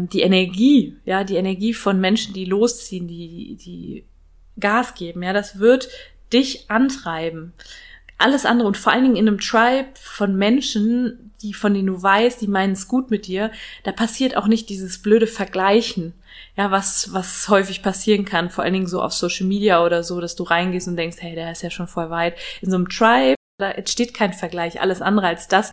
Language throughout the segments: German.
ähm, die Energie, ja, die Energie von Menschen, die losziehen, die, die Gas geben, ja, das wird dich antreiben. Alles andere und vor allen Dingen in einem Tribe von Menschen, die von denen du weißt, die meinen es gut mit dir, da passiert auch nicht dieses blöde Vergleichen. Ja, was, was häufig passieren kann, vor allen Dingen so auf Social Media oder so, dass du reingehst und denkst, hey, der ist ja schon voll weit. In so einem Tribe, da entsteht kein Vergleich, alles andere als das.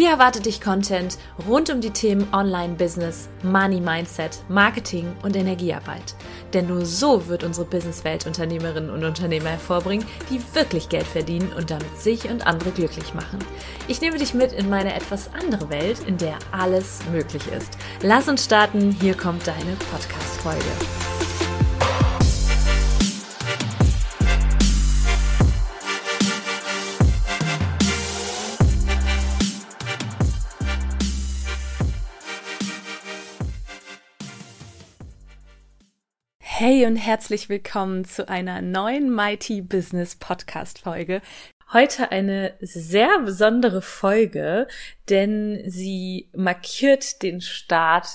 Hier erwartet dich Content rund um die Themen Online-Business, Money-Mindset, Marketing und Energiearbeit. Denn nur so wird unsere Businesswelt Unternehmerinnen und Unternehmer hervorbringen, die wirklich Geld verdienen und damit sich und andere glücklich machen. Ich nehme dich mit in meine etwas andere Welt, in der alles möglich ist. Lass uns starten, hier kommt deine Podcast-Folge. Hey und herzlich willkommen zu einer neuen Mighty Business Podcast Folge. Heute eine sehr besondere Folge, denn sie markiert den Start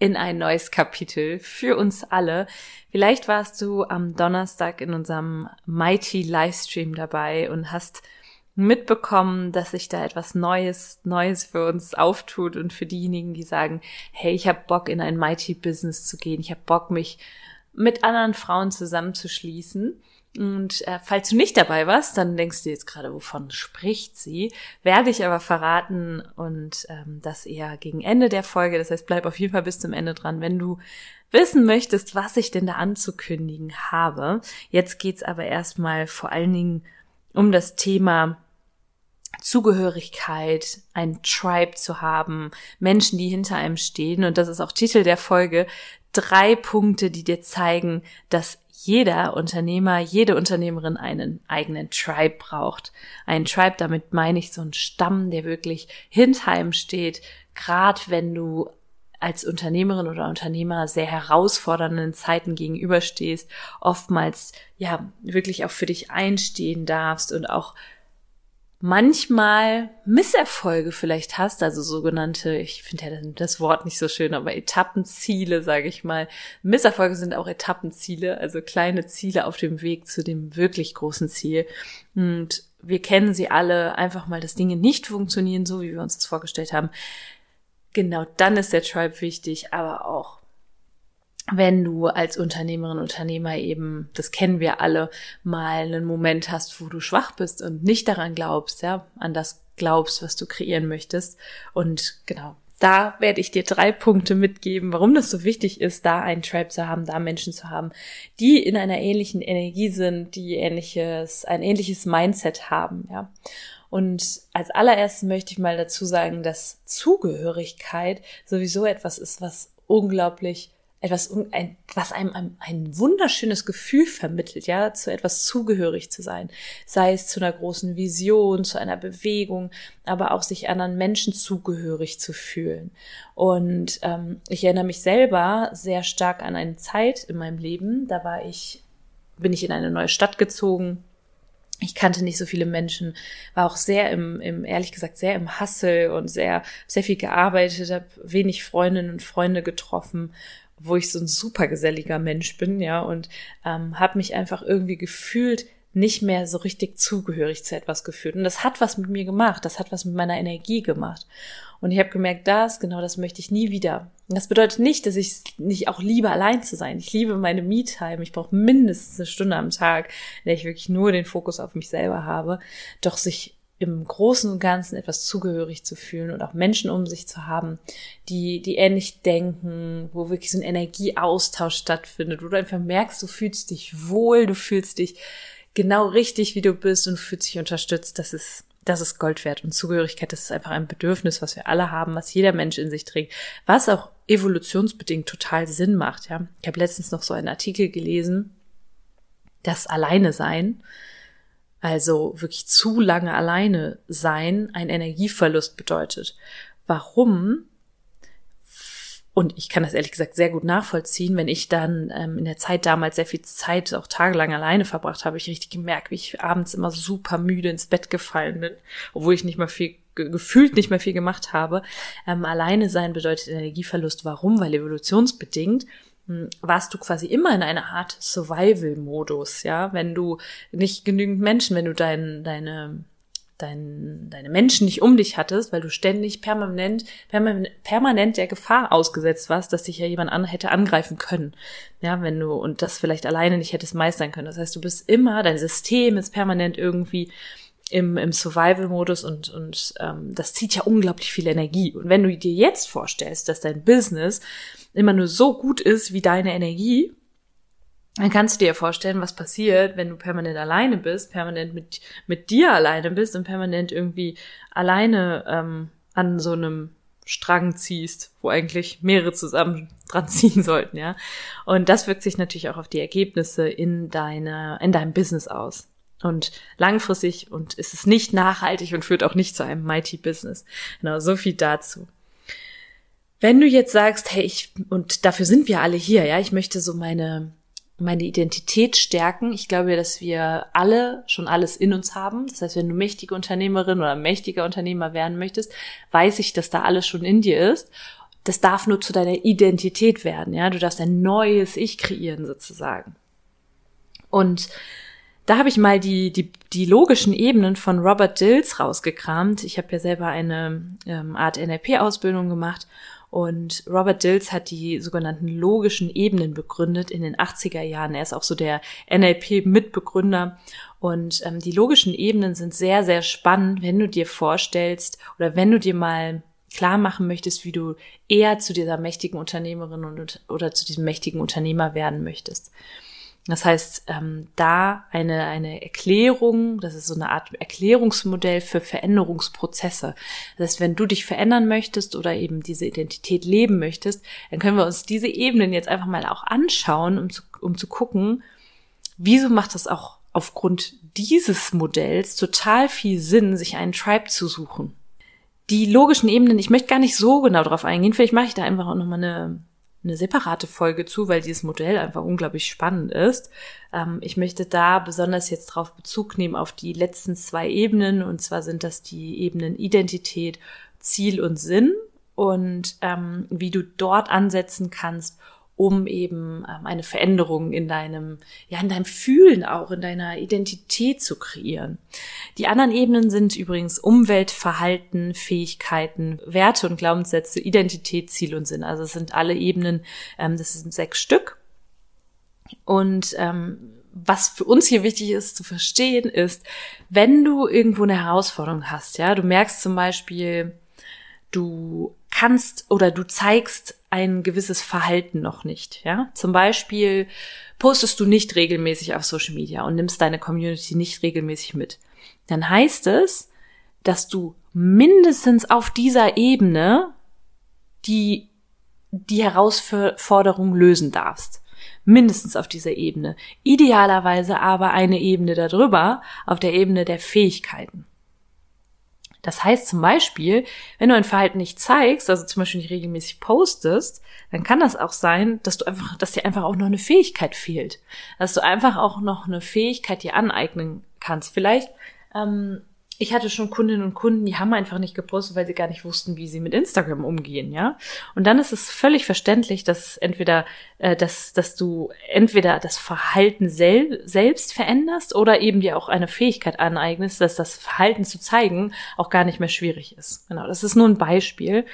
in ein neues Kapitel für uns alle. Vielleicht warst du am Donnerstag in unserem Mighty Livestream dabei und hast mitbekommen, dass sich da etwas Neues, Neues für uns auftut und für diejenigen, die sagen, hey, ich habe Bock in ein Mighty Business zu gehen, ich habe Bock mich mit anderen Frauen zusammenzuschließen. Und äh, falls du nicht dabei warst, dann denkst du jetzt gerade, wovon spricht sie? Werde ich aber verraten und ähm, das eher gegen Ende der Folge. Das heißt, bleib auf jeden Fall bis zum Ende dran, wenn du wissen möchtest, was ich denn da anzukündigen habe. Jetzt geht's aber erstmal vor allen Dingen um das Thema Zugehörigkeit, ein Tribe zu haben, Menschen, die hinter einem stehen. Und das ist auch Titel der Folge, drei Punkte, die dir zeigen, dass jeder Unternehmer, jede Unternehmerin einen eigenen Tribe braucht. Ein Tribe, damit meine ich so einen Stamm, der wirklich hinter einem steht, gerade wenn du als Unternehmerin oder Unternehmer sehr herausfordernden Zeiten gegenüberstehst, oftmals ja wirklich auch für dich einstehen darfst und auch manchmal Misserfolge vielleicht hast, also sogenannte, ich finde ja das Wort nicht so schön, aber Etappenziele, sage ich mal. Misserfolge sind auch Etappenziele, also kleine Ziele auf dem Weg zu dem wirklich großen Ziel. Und wir kennen sie alle, einfach mal, dass Dinge nicht funktionieren, so wie wir uns das vorgestellt haben. Genau dann ist der Tribe wichtig, aber auch wenn du als Unternehmerin, Unternehmer eben, das kennen wir alle, mal einen Moment hast, wo du schwach bist und nicht daran glaubst, ja, an das glaubst, was du kreieren möchtest. Und genau, da werde ich dir drei Punkte mitgeben, warum das so wichtig ist, da einen Tribe zu haben, da Menschen zu haben, die in einer ähnlichen Energie sind, die ähnliches, ein ähnliches Mindset haben, ja. Und als allererstes möchte ich mal dazu sagen, dass Zugehörigkeit sowieso etwas ist, was unglaublich etwas, ein, was einem ein, ein wunderschönes Gefühl vermittelt, ja, zu etwas zugehörig zu sein. Sei es zu einer großen Vision, zu einer Bewegung, aber auch sich anderen Menschen zugehörig zu fühlen. Und ähm, ich erinnere mich selber sehr stark an eine Zeit in meinem Leben, da war ich, bin ich in eine neue Stadt gezogen, ich kannte nicht so viele Menschen, war auch sehr im, im ehrlich gesagt, sehr im Hassel und sehr, sehr viel gearbeitet, habe wenig Freundinnen und Freunde getroffen wo ich so ein super geselliger Mensch bin, ja, und ähm, habe mich einfach irgendwie gefühlt nicht mehr so richtig zugehörig zu etwas gefühlt. Und das hat was mit mir gemacht, das hat was mit meiner Energie gemacht. Und ich habe gemerkt, das, genau das möchte ich nie wieder. Das bedeutet nicht, dass ich nicht auch liebe, allein zu sein. Ich liebe meine Me-Time. Ich brauche mindestens eine Stunde am Tag, in der ich wirklich nur den Fokus auf mich selber habe. Doch sich im Großen und Ganzen etwas zugehörig zu fühlen und auch Menschen um sich zu haben, die, die ähnlich denken, wo wirklich so ein Energieaustausch stattfindet, wo du einfach merkst, du fühlst dich wohl, du fühlst dich genau richtig, wie du bist und fühlst dich unterstützt, das ist, das ist Gold wert. Und Zugehörigkeit, das ist einfach ein Bedürfnis, was wir alle haben, was jeder Mensch in sich trägt, was auch evolutionsbedingt total Sinn macht, ja. Ich habe letztens noch so einen Artikel gelesen, das Alleine sein, also wirklich zu lange alleine sein, ein Energieverlust bedeutet. Warum? und ich kann das ehrlich gesagt sehr gut nachvollziehen, wenn ich dann ähm, in der Zeit damals sehr viel Zeit, auch tagelang alleine verbracht habe, ich richtig gemerkt, wie ich abends immer super müde ins Bett gefallen bin, obwohl ich nicht mal viel gefühlt nicht mehr viel gemacht habe. Ähm, alleine sein bedeutet Energieverlust. Warum? Weil evolutionsbedingt warst du quasi immer in einer Art Survival-Modus, ja, wenn du nicht genügend Menschen, wenn du dein, deine dein, deine Menschen nicht um dich hattest, weil du ständig permanent, permanent, permanent der Gefahr ausgesetzt warst, dass dich ja jemand an, hätte angreifen können. Ja, wenn du, und das vielleicht alleine nicht hättest meistern können. Das heißt, du bist immer, dein System ist permanent irgendwie im, im Survival-Modus und, und ähm, das zieht ja unglaublich viel Energie. Und wenn du dir jetzt vorstellst, dass dein Business immer nur so gut ist wie deine Energie, dann kannst du dir vorstellen, was passiert, wenn du permanent alleine bist, permanent mit, mit dir alleine bist und permanent irgendwie alleine ähm, an so einem Strang ziehst, wo eigentlich mehrere zusammen dran ziehen sollten, ja. Und das wirkt sich natürlich auch auf die Ergebnisse in deiner, in deinem Business aus. Und langfristig und ist es nicht nachhaltig und führt auch nicht zu einem Mighty Business. Genau, so viel dazu. Wenn du jetzt sagst, hey, ich, und dafür sind wir alle hier, ja, ich möchte so meine, meine Identität stärken. Ich glaube, dass wir alle schon alles in uns haben. Das heißt, wenn du mächtige Unternehmerin oder mächtiger Unternehmer werden möchtest, weiß ich, dass da alles schon in dir ist. Das darf nur zu deiner Identität werden, ja. Du darfst ein neues Ich kreieren, sozusagen. Und da habe ich mal die, die, die logischen Ebenen von Robert Dills rausgekramt. Ich habe ja selber eine ähm, Art NLP-Ausbildung gemacht und Robert Dills hat die sogenannten logischen Ebenen begründet in den 80er Jahren. Er ist auch so der NLP-Mitbegründer. Und ähm, die logischen Ebenen sind sehr, sehr spannend, wenn du dir vorstellst oder wenn du dir mal klar machen möchtest, wie du eher zu dieser mächtigen Unternehmerin und, oder zu diesem mächtigen Unternehmer werden möchtest. Das heißt, ähm, da eine, eine Erklärung, das ist so eine Art Erklärungsmodell für Veränderungsprozesse. Das heißt, wenn du dich verändern möchtest oder eben diese Identität leben möchtest, dann können wir uns diese Ebenen jetzt einfach mal auch anschauen, um zu, um zu gucken, wieso macht das auch aufgrund dieses Modells total viel Sinn, sich einen Tribe zu suchen. Die logischen Ebenen, ich möchte gar nicht so genau darauf eingehen, vielleicht mache ich da einfach auch nochmal eine eine separate Folge zu, weil dieses Modell einfach unglaublich spannend ist. Ähm, ich möchte da besonders jetzt drauf Bezug nehmen auf die letzten zwei Ebenen. Und zwar sind das die Ebenen Identität, Ziel und Sinn und ähm, wie du dort ansetzen kannst, um eben ähm, eine Veränderung in deinem, ja, in deinem Fühlen auch, in deiner Identität zu kreieren. Die anderen Ebenen sind übrigens Umwelt, Verhalten, Fähigkeiten, Werte und Glaubenssätze, Identität, Ziel und Sinn. Also es sind alle Ebenen, ähm, das sind sechs Stück. Und ähm, was für uns hier wichtig ist zu verstehen, ist, wenn du irgendwo eine Herausforderung hast, ja, du merkst zum Beispiel, du kannst oder du zeigst ein gewisses Verhalten noch nicht, ja. Zum Beispiel postest du nicht regelmäßig auf Social Media und nimmst deine Community nicht regelmäßig mit. Dann heißt es, dass du mindestens auf dieser Ebene die, die Herausforderung lösen darfst. Mindestens auf dieser Ebene. Idealerweise aber eine Ebene darüber, auf der Ebene der Fähigkeiten. Das heißt zum Beispiel, wenn du ein Verhalten nicht zeigst, also zum Beispiel nicht regelmäßig postest, dann kann das auch sein, dass du einfach, dass dir einfach auch noch eine Fähigkeit fehlt. Dass du einfach auch noch eine Fähigkeit dir aneignen kannst. Vielleicht ähm, ich hatte schon Kundinnen und Kunden, die haben einfach nicht gepostet, weil sie gar nicht wussten, wie sie mit Instagram umgehen, ja. Und dann ist es völlig verständlich, dass entweder, äh, dass, dass du entweder das Verhalten sel selbst veränderst oder eben dir auch eine Fähigkeit aneignest, dass das Verhalten zu zeigen auch gar nicht mehr schwierig ist. Genau, das ist nur ein Beispiel.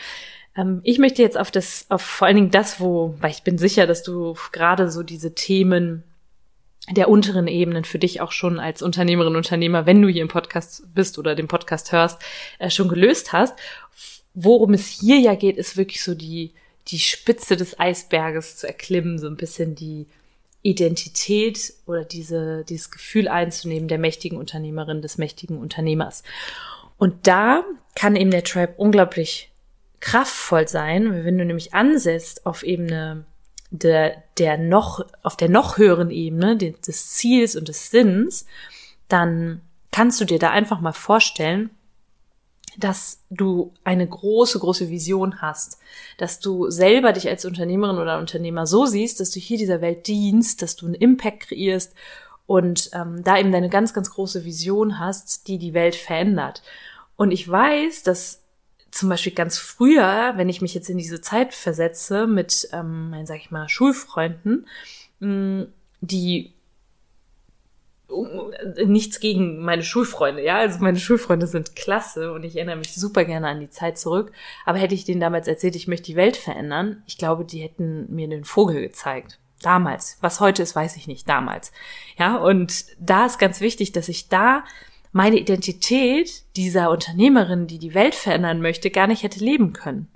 Ähm, ich möchte jetzt auf das, auf vor allen Dingen das, wo, weil ich bin sicher, dass du gerade so diese Themen der unteren Ebenen für dich auch schon als Unternehmerin, Unternehmer, wenn du hier im Podcast bist oder den Podcast hörst, äh, schon gelöst hast. Worum es hier ja geht, ist wirklich so die, die Spitze des Eisberges zu erklimmen, so ein bisschen die Identität oder diese, dieses Gefühl einzunehmen der mächtigen Unternehmerin, des mächtigen Unternehmers. Und da kann eben der Tribe unglaublich kraftvoll sein, wenn du nämlich ansetzt auf Ebene der, der noch, auf der noch höheren Ebene des Ziels und des Sinns, dann kannst du dir da einfach mal vorstellen, dass du eine große, große Vision hast, dass du selber dich als Unternehmerin oder Unternehmer so siehst, dass du hier dieser Welt dienst, dass du einen Impact kreierst und ähm, da eben deine ganz, ganz große Vision hast, die die Welt verändert. Und ich weiß, dass zum Beispiel ganz früher, wenn ich mich jetzt in diese Zeit versetze mit, ähm, sag ich mal, Schulfreunden, mh, die nichts gegen meine Schulfreunde, ja, also meine Schulfreunde sind klasse und ich erinnere mich super gerne an die Zeit zurück, aber hätte ich denen damals erzählt, ich möchte die Welt verändern, ich glaube, die hätten mir den Vogel gezeigt. Damals. Was heute ist, weiß ich nicht. Damals. Ja, und da ist ganz wichtig, dass ich da meine Identität dieser Unternehmerin, die die Welt verändern möchte, gar nicht hätte leben können.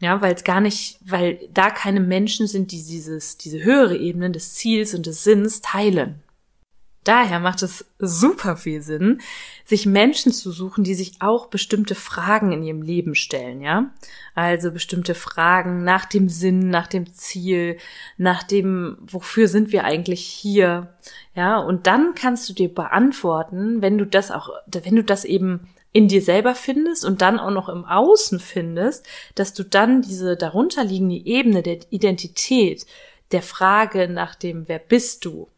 Ja, weil es gar nicht, weil da keine Menschen sind, die dieses, diese höhere Ebene des Ziels und des Sinns teilen. Daher macht es super viel Sinn, sich Menschen zu suchen, die sich auch bestimmte Fragen in ihrem Leben stellen, ja? Also bestimmte Fragen nach dem Sinn, nach dem Ziel, nach dem, wofür sind wir eigentlich hier? Ja, und dann kannst du dir beantworten, wenn du das auch, wenn du das eben in dir selber findest und dann auch noch im Außen findest, dass du dann diese darunterliegende Ebene der Identität, der Frage nach dem, wer bist du,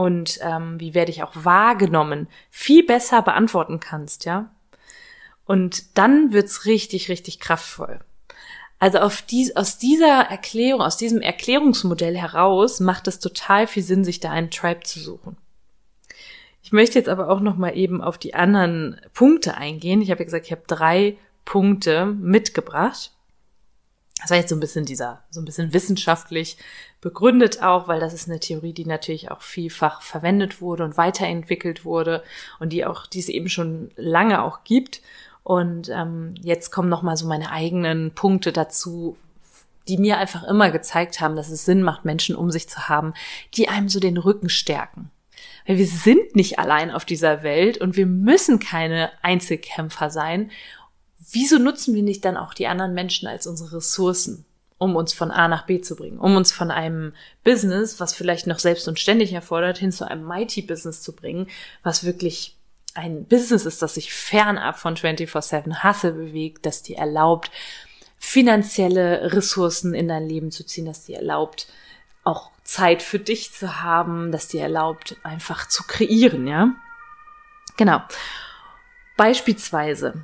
und ähm, wie werde ich auch wahrgenommen, viel besser beantworten kannst, ja. Und dann wird's richtig, richtig kraftvoll. Also auf dies, aus dieser Erklärung, aus diesem Erklärungsmodell heraus macht es total viel Sinn, sich da einen Tribe zu suchen. Ich möchte jetzt aber auch noch mal eben auf die anderen Punkte eingehen. Ich habe ja gesagt, ich habe drei Punkte mitgebracht. Das war jetzt so ein bisschen dieser, so ein bisschen wissenschaftlich begründet auch, weil das ist eine Theorie, die natürlich auch vielfach verwendet wurde und weiterentwickelt wurde und die auch, die es eben schon lange auch gibt. Und ähm, jetzt kommen noch mal so meine eigenen Punkte dazu, die mir einfach immer gezeigt haben, dass es Sinn macht, Menschen um sich zu haben, die einem so den Rücken stärken. Weil wir sind nicht allein auf dieser Welt und wir müssen keine Einzelkämpfer sein wieso nutzen wir nicht dann auch die anderen Menschen als unsere Ressourcen, um uns von A nach B zu bringen, um uns von einem Business, was vielleicht noch selbst und ständig erfordert, hin zu einem Mighty-Business zu bringen, was wirklich ein Business ist, das sich fernab von 24-7 Hasse bewegt, das dir erlaubt, finanzielle Ressourcen in dein Leben zu ziehen, das dir erlaubt, auch Zeit für dich zu haben, das dir erlaubt, einfach zu kreieren, ja? Genau. Beispielsweise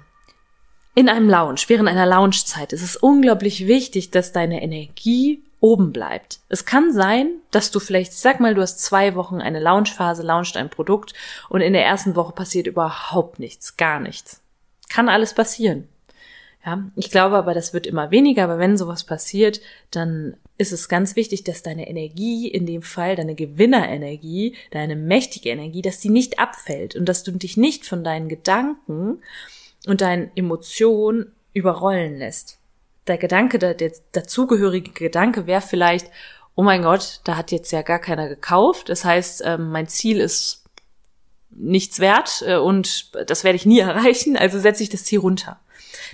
in einem Lounge, während einer Loungezeit ist es unglaublich wichtig, dass deine Energie oben bleibt. Es kann sein, dass du vielleicht, sag mal, du hast zwei Wochen eine Loungephase, launcht ein Produkt und in der ersten Woche passiert überhaupt nichts, gar nichts. Kann alles passieren. Ja, ich glaube aber, das wird immer weniger, aber wenn sowas passiert, dann ist es ganz wichtig, dass deine Energie, in dem Fall deine Gewinnerenergie, deine mächtige Energie, dass die nicht abfällt und dass du dich nicht von deinen Gedanken und deine Emotion überrollen lässt. Der Gedanke, der, der dazugehörige Gedanke wäre vielleicht, oh mein Gott, da hat jetzt ja gar keiner gekauft. Das heißt, ähm, mein Ziel ist nichts wert äh, und das werde ich nie erreichen, also setze ich das Ziel runter.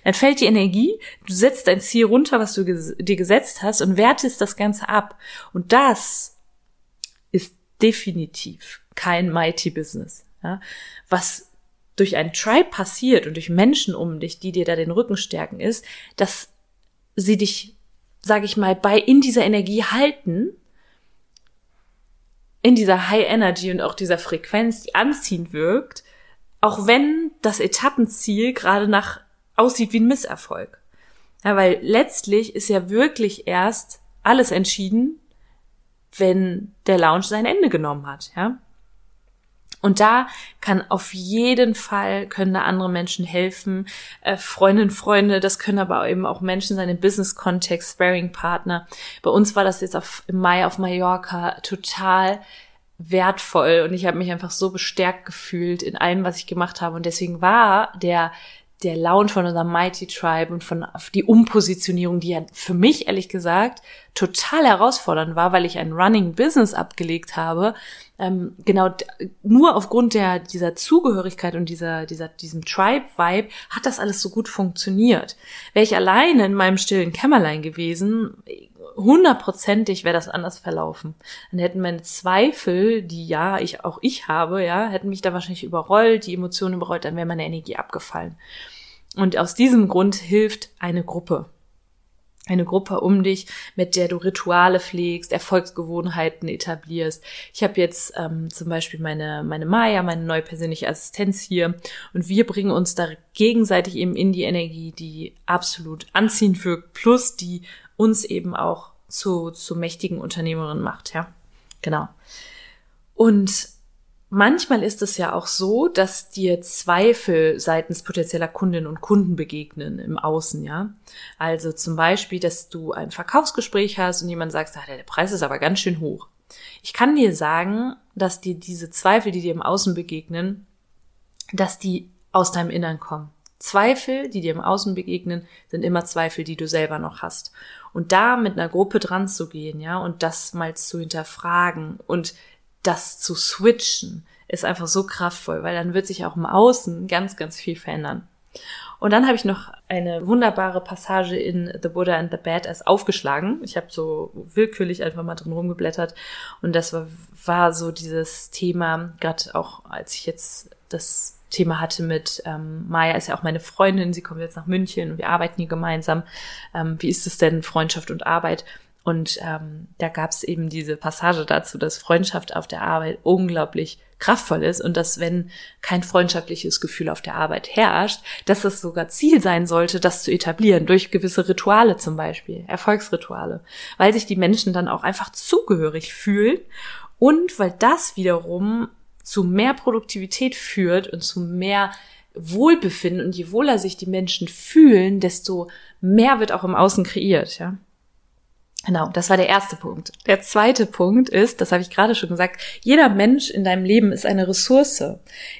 Dann fällt die Energie, du setzt dein Ziel runter, was du dir gesetzt hast und wertest das Ganze ab. Und das ist definitiv kein Mighty Business. Ja? Was durch ein Tribe passiert und durch Menschen um dich, die dir da den Rücken stärken, ist, dass sie dich, sage ich mal, bei in dieser Energie halten, in dieser High Energy und auch dieser Frequenz, die anziehend wirkt, auch wenn das Etappenziel gerade nach aussieht wie ein Misserfolg. Ja, weil letztlich ist ja wirklich erst alles entschieden, wenn der Lounge sein Ende genommen hat, ja. Und da kann auf jeden Fall, können da andere Menschen helfen, äh, Freundinnen, Freunde, das können aber eben auch Menschen sein im Business-Kontext, Sparing-Partner. Bei uns war das jetzt auf, im Mai auf Mallorca total wertvoll und ich habe mich einfach so bestärkt gefühlt in allem, was ich gemacht habe. Und deswegen war der der Lounge von unserem Mighty Tribe und von die Umpositionierung, die ja für mich ehrlich gesagt total herausfordernd war, weil ich ein Running Business abgelegt habe, ähm, genau nur aufgrund der dieser Zugehörigkeit und dieser dieser diesem Tribe Vibe hat das alles so gut funktioniert. Wäre ich alleine in meinem stillen Kämmerlein gewesen, hundertprozentig wäre das anders verlaufen. Dann hätten meine Zweifel, die ja ich auch ich habe, ja, hätten mich da wahrscheinlich überrollt, die Emotionen überrollt, dann wäre meine Energie abgefallen. Und aus diesem Grund hilft eine Gruppe eine Gruppe um dich, mit der du Rituale pflegst, Erfolgsgewohnheiten etablierst. Ich habe jetzt ähm, zum Beispiel meine, meine Maya, meine neue persönliche Assistenz hier und wir bringen uns da gegenseitig eben in die Energie, die absolut anziehend wirkt, plus die uns eben auch zu, zu mächtigen Unternehmerinnen macht, ja. Genau. Und Manchmal ist es ja auch so, dass dir Zweifel seitens potenzieller Kundinnen und Kunden begegnen im Außen, ja. Also zum Beispiel, dass du ein Verkaufsgespräch hast und jemand sagt, ah, der Preis ist aber ganz schön hoch. Ich kann dir sagen, dass dir diese Zweifel, die dir im Außen begegnen, dass die aus deinem Innern kommen. Zweifel, die dir im Außen begegnen, sind immer Zweifel, die du selber noch hast. Und da mit einer Gruppe dran zu gehen, ja, und das mal zu hinterfragen und das zu switchen ist einfach so kraftvoll, weil dann wird sich auch im Außen ganz, ganz viel verändern. Und dann habe ich noch eine wunderbare Passage in The Buddha and the Badass aufgeschlagen. Ich habe so willkürlich einfach mal drin rumgeblättert und das war, war so dieses Thema, gerade auch als ich jetzt das Thema hatte mit ähm, Maya ist ja auch meine Freundin, sie kommt jetzt nach München und wir arbeiten hier gemeinsam. Ähm, wie ist es denn Freundschaft und Arbeit? Und ähm, da gab es eben diese Passage dazu, dass Freundschaft auf der Arbeit unglaublich kraftvoll ist und dass wenn kein freundschaftliches Gefühl auf der Arbeit herrscht, dass es sogar Ziel sein sollte, das zu etablieren durch gewisse Rituale zum Beispiel, Erfolgsrituale, weil sich die Menschen dann auch einfach zugehörig fühlen und weil das wiederum zu mehr Produktivität führt und zu mehr Wohlbefinden und je wohler sich die Menschen fühlen, desto mehr wird auch im Außen kreiert, ja. Genau, das war der erste Punkt. Der zweite Punkt ist, das habe ich gerade schon gesagt, jeder Mensch in deinem Leben ist eine Ressource.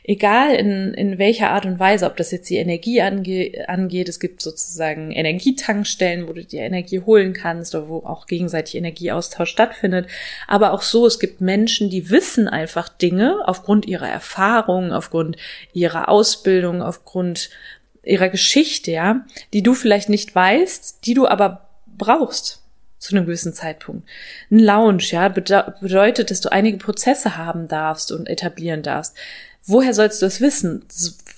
Egal in, in welcher Art und Weise, ob das jetzt die Energie ange, angeht, es gibt sozusagen Energietankstellen, wo du dir Energie holen kannst oder wo auch gegenseitig Energieaustausch stattfindet. Aber auch so, es gibt Menschen, die wissen einfach Dinge aufgrund ihrer Erfahrung, aufgrund ihrer Ausbildung, aufgrund ihrer Geschichte, ja, die du vielleicht nicht weißt, die du aber brauchst zu einem gewissen Zeitpunkt. Ein Lounge, ja, bedeutet, dass du einige Prozesse haben darfst und etablieren darfst. Woher sollst du das wissen?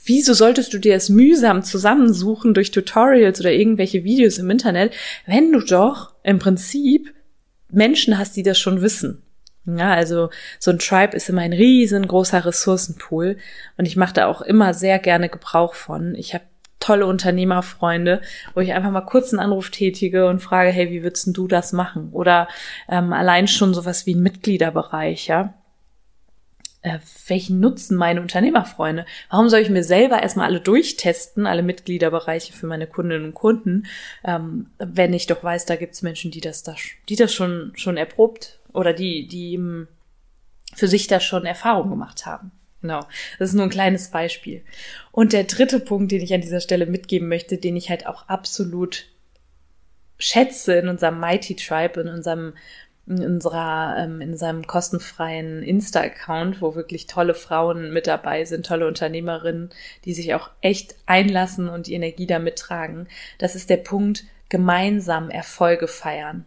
Wieso solltest du dir es mühsam zusammensuchen durch Tutorials oder irgendwelche Videos im Internet, wenn du doch im Prinzip Menschen hast, die das schon wissen? Ja, also so ein Tribe ist immer ein riesengroßer Ressourcenpool und ich mache da auch immer sehr gerne Gebrauch von. Ich habe tolle Unternehmerfreunde, wo ich einfach mal kurz einen Anruf tätige und frage, hey, wie würdest du das machen? Oder ähm, allein schon sowas wie ein Mitgliederbereich, ja. Äh, welchen nutzen meine Unternehmerfreunde? Warum soll ich mir selber erstmal alle durchtesten, alle Mitgliederbereiche für meine Kundinnen und Kunden, ähm, wenn ich doch weiß, da gibt's Menschen, die das da, die das schon, schon erprobt oder die, die für sich da schon Erfahrung gemacht haben. Genau. Das ist nur ein kleines Beispiel. Und der dritte Punkt, den ich an dieser Stelle mitgeben möchte, den ich halt auch absolut schätze in unserem Mighty Tribe, in unserem in unserer, ähm, in unserem kostenfreien Insta-Account, wo wirklich tolle Frauen mit dabei sind, tolle Unternehmerinnen, die sich auch echt einlassen und die Energie da mittragen. Das ist der Punkt, gemeinsam Erfolge feiern.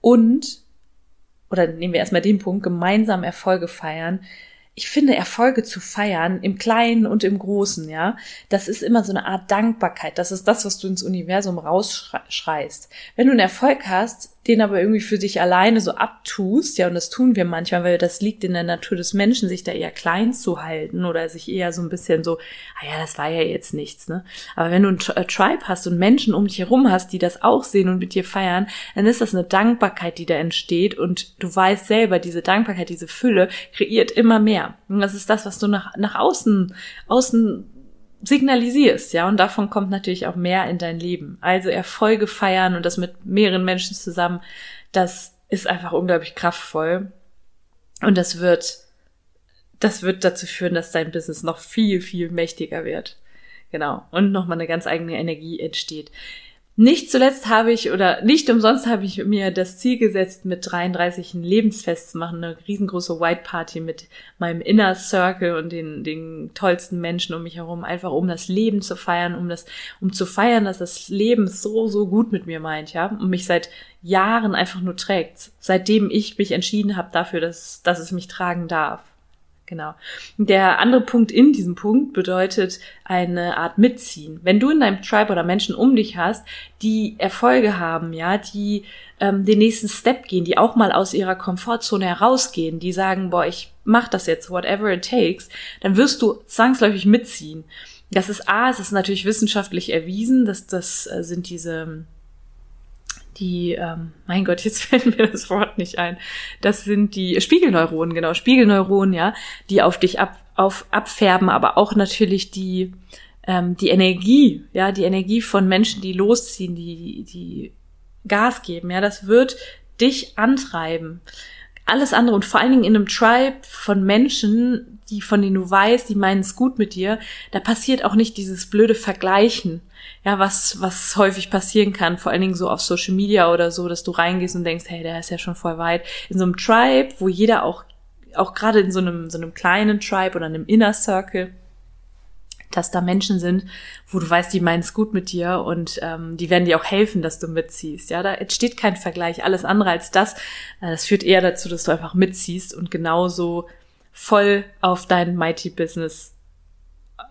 Und, oder nehmen wir erstmal den Punkt, gemeinsam Erfolge feiern, ich finde, Erfolge zu feiern, im Kleinen und im Großen, ja, das ist immer so eine Art Dankbarkeit. Das ist das, was du ins Universum rausschreist. Wenn du einen Erfolg hast, den aber irgendwie für dich alleine so abtust, ja, und das tun wir manchmal, weil das liegt in der Natur des Menschen, sich da eher klein zu halten oder sich eher so ein bisschen so, ah ja, das war ja jetzt nichts, ne? Aber wenn du ein äh, Tribe hast und Menschen um dich herum hast, die das auch sehen und mit dir feiern, dann ist das eine Dankbarkeit, die da entsteht und du weißt selber, diese Dankbarkeit, diese Fülle kreiert immer mehr. Und das ist das, was du nach, nach außen, außen signalisierst, ja, und davon kommt natürlich auch mehr in dein Leben. Also Erfolge feiern und das mit mehreren Menschen zusammen, das ist einfach unglaublich kraftvoll. Und das wird, das wird dazu führen, dass dein Business noch viel, viel mächtiger wird. Genau. Und nochmal eine ganz eigene Energie entsteht. Nicht zuletzt habe ich oder nicht umsonst habe ich mir das Ziel gesetzt, mit 33 ein Lebensfest zu machen, eine riesengroße White Party mit meinem Inner Circle und den, den tollsten Menschen um mich herum, einfach um das Leben zu feiern, um das, um zu feiern, dass das Leben so, so gut mit mir meint, ja, und mich seit Jahren einfach nur trägt, seitdem ich mich entschieden habe dafür, dass, dass es mich tragen darf. Genau. Der andere Punkt in diesem Punkt bedeutet eine Art Mitziehen. Wenn du in deinem Tribe oder Menschen um dich hast, die Erfolge haben, ja, die ähm, den nächsten Step gehen, die auch mal aus ihrer Komfortzone herausgehen, die sagen, boah, ich mach das jetzt, whatever it takes, dann wirst du zwangsläufig mitziehen. Das ist A, es ist natürlich wissenschaftlich erwiesen, dass das äh, sind diese die, ähm, mein Gott, jetzt fällt mir das Wort nicht ein. Das sind die Spiegelneuronen, genau, Spiegelneuronen, ja, die auf dich ab, auf, abfärben, aber auch natürlich die, ähm, die Energie, ja, die Energie von Menschen, die losziehen, die, die Gas geben, ja, das wird dich antreiben. Alles andere und vor allen Dingen in einem Tribe von Menschen, die von denen du weißt, die meinen es gut mit dir, da passiert auch nicht dieses blöde Vergleichen ja, was, was häufig passieren kann, vor allen Dingen so auf Social Media oder so, dass du reingehst und denkst, hey, der ist ja schon voll weit. In so einem Tribe, wo jeder auch, auch gerade in so einem, so einem kleinen Tribe oder einem Inner Circle, dass da Menschen sind, wo du weißt, die meinen es gut mit dir und ähm, die werden dir auch helfen, dass du mitziehst. Ja, da entsteht kein Vergleich. Alles andere als das, äh, das führt eher dazu, dass du einfach mitziehst und genauso voll auf dein Mighty Business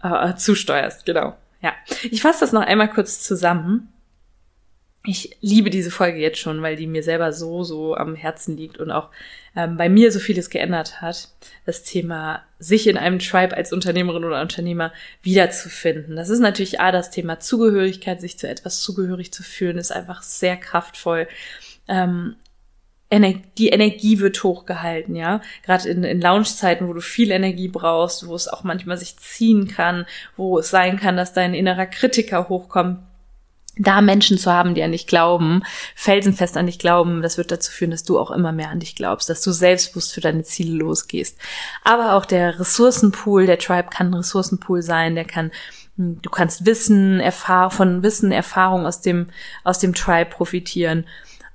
äh, zusteuerst. Genau. Ja, ich fasse das noch einmal kurz zusammen. Ich liebe diese Folge jetzt schon, weil die mir selber so, so am Herzen liegt und auch ähm, bei mir so vieles geändert hat. Das Thema, sich in einem Tribe als Unternehmerin oder Unternehmer wiederzufinden. Das ist natürlich A, das Thema Zugehörigkeit, sich zu etwas zugehörig zu fühlen, ist einfach sehr kraftvoll. Ähm, die Energie wird hochgehalten, ja. Gerade in, in Launchzeiten, wo du viel Energie brauchst, wo es auch manchmal sich ziehen kann, wo es sein kann, dass dein innerer Kritiker hochkommt. Da Menschen zu haben, die an dich glauben, felsenfest an dich glauben, das wird dazu führen, dass du auch immer mehr an dich glaubst, dass du selbstbewusst für deine Ziele losgehst. Aber auch der Ressourcenpool, der Tribe kann ein Ressourcenpool sein, der kann hm, Du kannst Wissen, Erfahr von Wissen, Erfahrung aus dem, aus dem Tribe profitieren.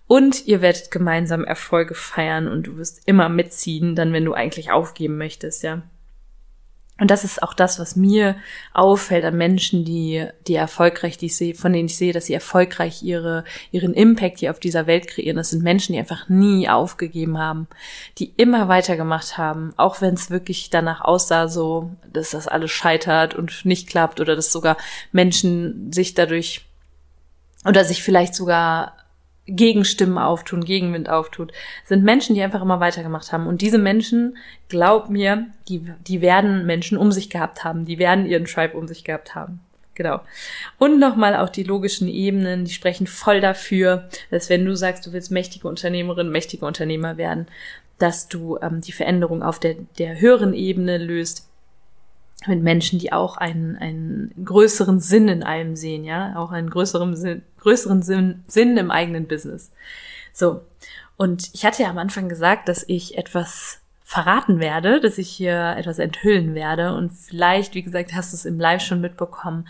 Und ihr werdet gemeinsam Erfolge feiern und du wirst immer mitziehen, dann wenn du eigentlich aufgeben möchtest, ja. Und das ist auch das, was mir auffällt an Menschen, die, die erfolgreich, die ich sehe, von denen ich sehe, dass sie erfolgreich ihre, ihren Impact hier auf dieser Welt kreieren. Das sind Menschen, die einfach nie aufgegeben haben, die immer weitergemacht haben, auch wenn es wirklich danach aussah, so, dass das alles scheitert und nicht klappt oder dass sogar Menschen sich dadurch oder sich vielleicht sogar Gegenstimmen auftun, Gegenwind auftut, sind Menschen, die einfach immer weitergemacht haben. Und diese Menschen, glaub mir, die, die werden Menschen um sich gehabt haben, die werden ihren Tribe um sich gehabt haben. Genau. Und nochmal auch die logischen Ebenen, die sprechen voll dafür, dass wenn du sagst, du willst mächtige Unternehmerin, mächtige Unternehmer werden, dass du ähm, die Veränderung auf der, der höheren Ebene löst, mit Menschen, die auch einen, einen größeren Sinn in allem sehen, ja, auch einen größeren Sinn, größeren Sinn, Sinn im eigenen Business. So. Und ich hatte ja am Anfang gesagt, dass ich etwas verraten werde, dass ich hier etwas enthüllen werde. Und vielleicht, wie gesagt, hast du es im Live schon mitbekommen,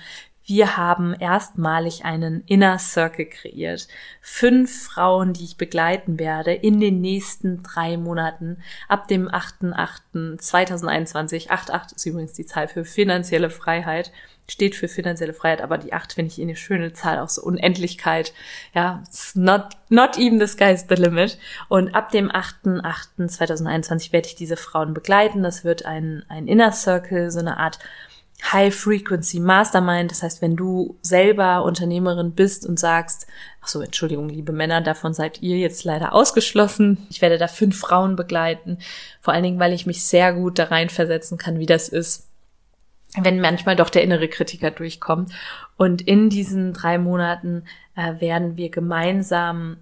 wir haben erstmalig einen Inner Circle kreiert. Fünf Frauen, die ich begleiten werde in den nächsten drei Monaten ab dem 8.8.2021. 8.8 ist übrigens die Zahl für finanzielle Freiheit steht für finanzielle Freiheit, aber die 8 finde ich eine schöne Zahl, auch so Unendlichkeit. Ja, not, not even the sky's the limit. Und ab dem 8.8.2021 werde ich diese Frauen begleiten. Das wird ein, ein Inner Circle, so eine Art High Frequency Mastermind. Das heißt, wenn du selber Unternehmerin bist und sagst, ach so, Entschuldigung, liebe Männer, davon seid ihr jetzt leider ausgeschlossen. Ich werde da fünf Frauen begleiten. Vor allen Dingen, weil ich mich sehr gut da reinversetzen kann, wie das ist, wenn manchmal doch der innere Kritiker durchkommt. Und in diesen drei Monaten äh, werden wir gemeinsam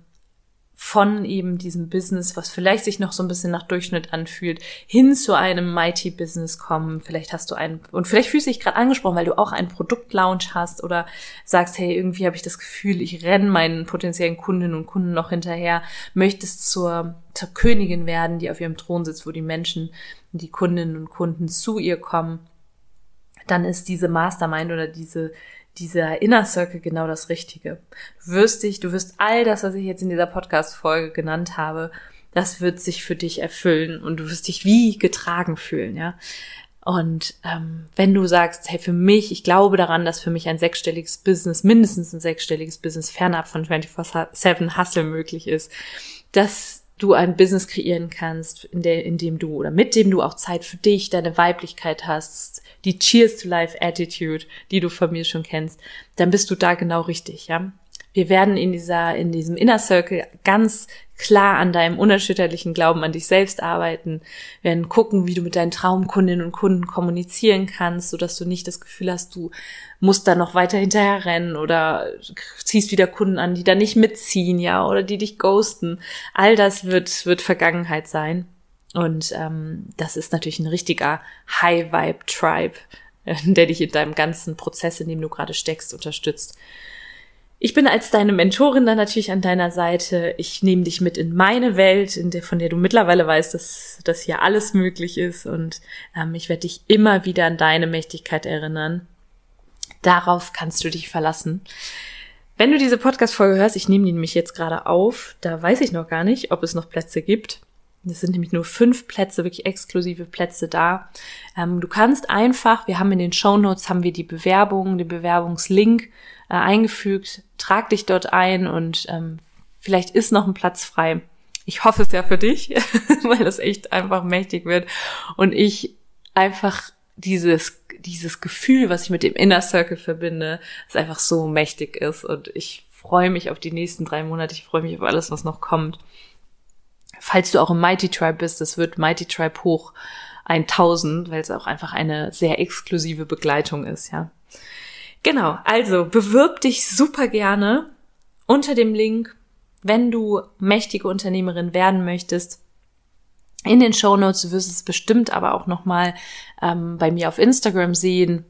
von eben diesem Business, was vielleicht sich noch so ein bisschen nach Durchschnitt anfühlt, hin zu einem Mighty Business kommen. Vielleicht hast du einen, und vielleicht fühlst du dich gerade angesprochen, weil du auch einen Produktlaunch hast oder sagst, hey, irgendwie habe ich das Gefühl, ich renne meinen potenziellen Kundinnen und Kunden noch hinterher, möchtest zur, zur Königin werden, die auf ihrem Thron sitzt, wo die Menschen, die Kundinnen und Kunden zu ihr kommen. Dann ist diese Mastermind oder diese dieser Inner Circle genau das Richtige. Du wirst dich, du wirst all das, was ich jetzt in dieser Podcast-Folge genannt habe, das wird sich für dich erfüllen und du wirst dich wie getragen fühlen, ja. Und ähm, wenn du sagst, hey, für mich, ich glaube daran, dass für mich ein sechsstelliges Business, mindestens ein sechsstelliges Business fernab von 24-7 Hustle möglich ist, dass du ein Business kreieren kannst, in, der, in dem du oder mit dem du auch Zeit für dich, deine Weiblichkeit hast, die Cheers to Life Attitude, die du von mir schon kennst, dann bist du da genau richtig, ja. Wir werden in dieser, in diesem Inner Circle ganz klar an deinem unerschütterlichen Glauben an dich selbst arbeiten, wir werden gucken, wie du mit deinen Traumkundinnen und Kunden kommunizieren kannst, sodass du nicht das Gefühl hast, du musst da noch weiter hinterher rennen oder ziehst wieder Kunden an, die da nicht mitziehen, ja, oder die dich ghosten. All das wird, wird Vergangenheit sein. Und ähm, das ist natürlich ein richtiger High-Vibe-Tribe, der dich in deinem ganzen Prozess, in dem du gerade steckst, unterstützt. Ich bin als deine Mentorin dann natürlich an deiner Seite. Ich nehme dich mit in meine Welt, in der, von der du mittlerweile weißt, dass, dass hier alles möglich ist. Und ähm, ich werde dich immer wieder an deine Mächtigkeit erinnern. Darauf kannst du dich verlassen. Wenn du diese Podcast-Folge hörst, ich nehme die nämlich jetzt gerade auf, da weiß ich noch gar nicht, ob es noch Plätze gibt. Es sind nämlich nur fünf Plätze, wirklich exklusive Plätze da. Ähm, du kannst einfach, wir haben in den Show Notes haben wir die Bewerbung, den Bewerbungslink äh, eingefügt. Trag dich dort ein und ähm, vielleicht ist noch ein Platz frei. Ich hoffe es ja für dich, weil das echt einfach mächtig wird und ich einfach dieses dieses Gefühl, was ich mit dem Inner Circle verbinde, das einfach so mächtig ist und ich freue mich auf die nächsten drei Monate. Ich freue mich auf alles, was noch kommt falls du auch im Mighty Tribe bist, das wird Mighty Tribe hoch 1000, weil es auch einfach eine sehr exklusive Begleitung ist, ja. Genau, also bewirb dich super gerne unter dem Link, wenn du mächtige Unternehmerin werden möchtest. In den Show Notes, du wirst es bestimmt aber auch nochmal ähm, bei mir auf Instagram sehen,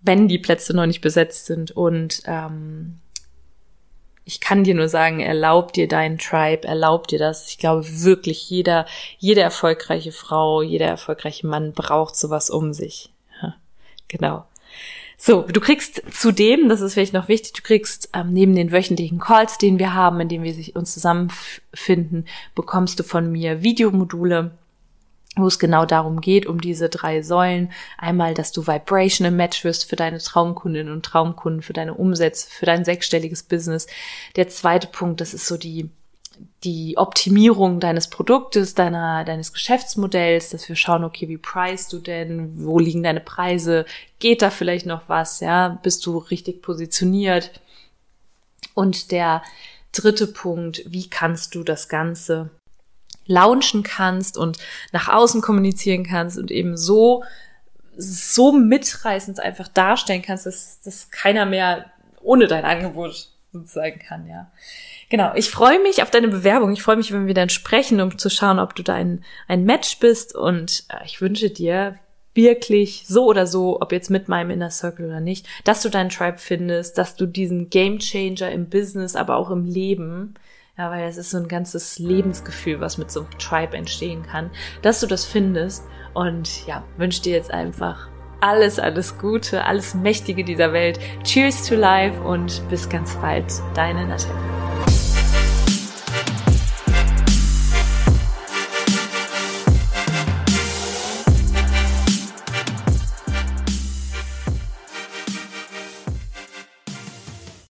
wenn die Plätze noch nicht besetzt sind. Und ähm, ich kann dir nur sagen, erlaub dir deinen Tribe, erlaub dir das. Ich glaube wirklich, jeder, jede erfolgreiche Frau, jeder erfolgreiche Mann braucht sowas um sich. Ja, genau. So, du kriegst zudem, das ist vielleicht noch wichtig, du kriegst ähm, neben den wöchentlichen Calls, den wir haben, in denen wir uns zusammenfinden, bekommst du von mir Videomodule, wo es genau darum geht, um diese drei Säulen. Einmal, dass du Vibration im Match wirst für deine Traumkundinnen und Traumkunden, für deine Umsätze, für dein sechsstelliges Business. Der zweite Punkt, das ist so die, die Optimierung deines Produktes, deiner, deines Geschäftsmodells, dass wir schauen, okay, wie preist du denn? Wo liegen deine Preise? Geht da vielleicht noch was? Ja, bist du richtig positioniert? Und der dritte Punkt, wie kannst du das Ganze launchen kannst und nach außen kommunizieren kannst und eben so, so mitreißend einfach darstellen kannst, dass, dass keiner mehr ohne dein Angebot sozusagen kann, ja. Genau, ich freue mich auf deine Bewerbung. Ich freue mich, wenn wir dann sprechen, um zu schauen, ob du da ein, ein Match bist. Und äh, ich wünsche dir wirklich so oder so, ob jetzt mit meinem Inner Circle oder nicht, dass du deinen Tribe findest, dass du diesen Game Changer im Business, aber auch im Leben ja, weil es ist so ein ganzes Lebensgefühl, was mit so einem Tribe entstehen kann, dass du das findest. Und ja, wünsche dir jetzt einfach alles, alles Gute, alles Mächtige dieser Welt. Cheers to life und bis ganz bald, deine Natalie.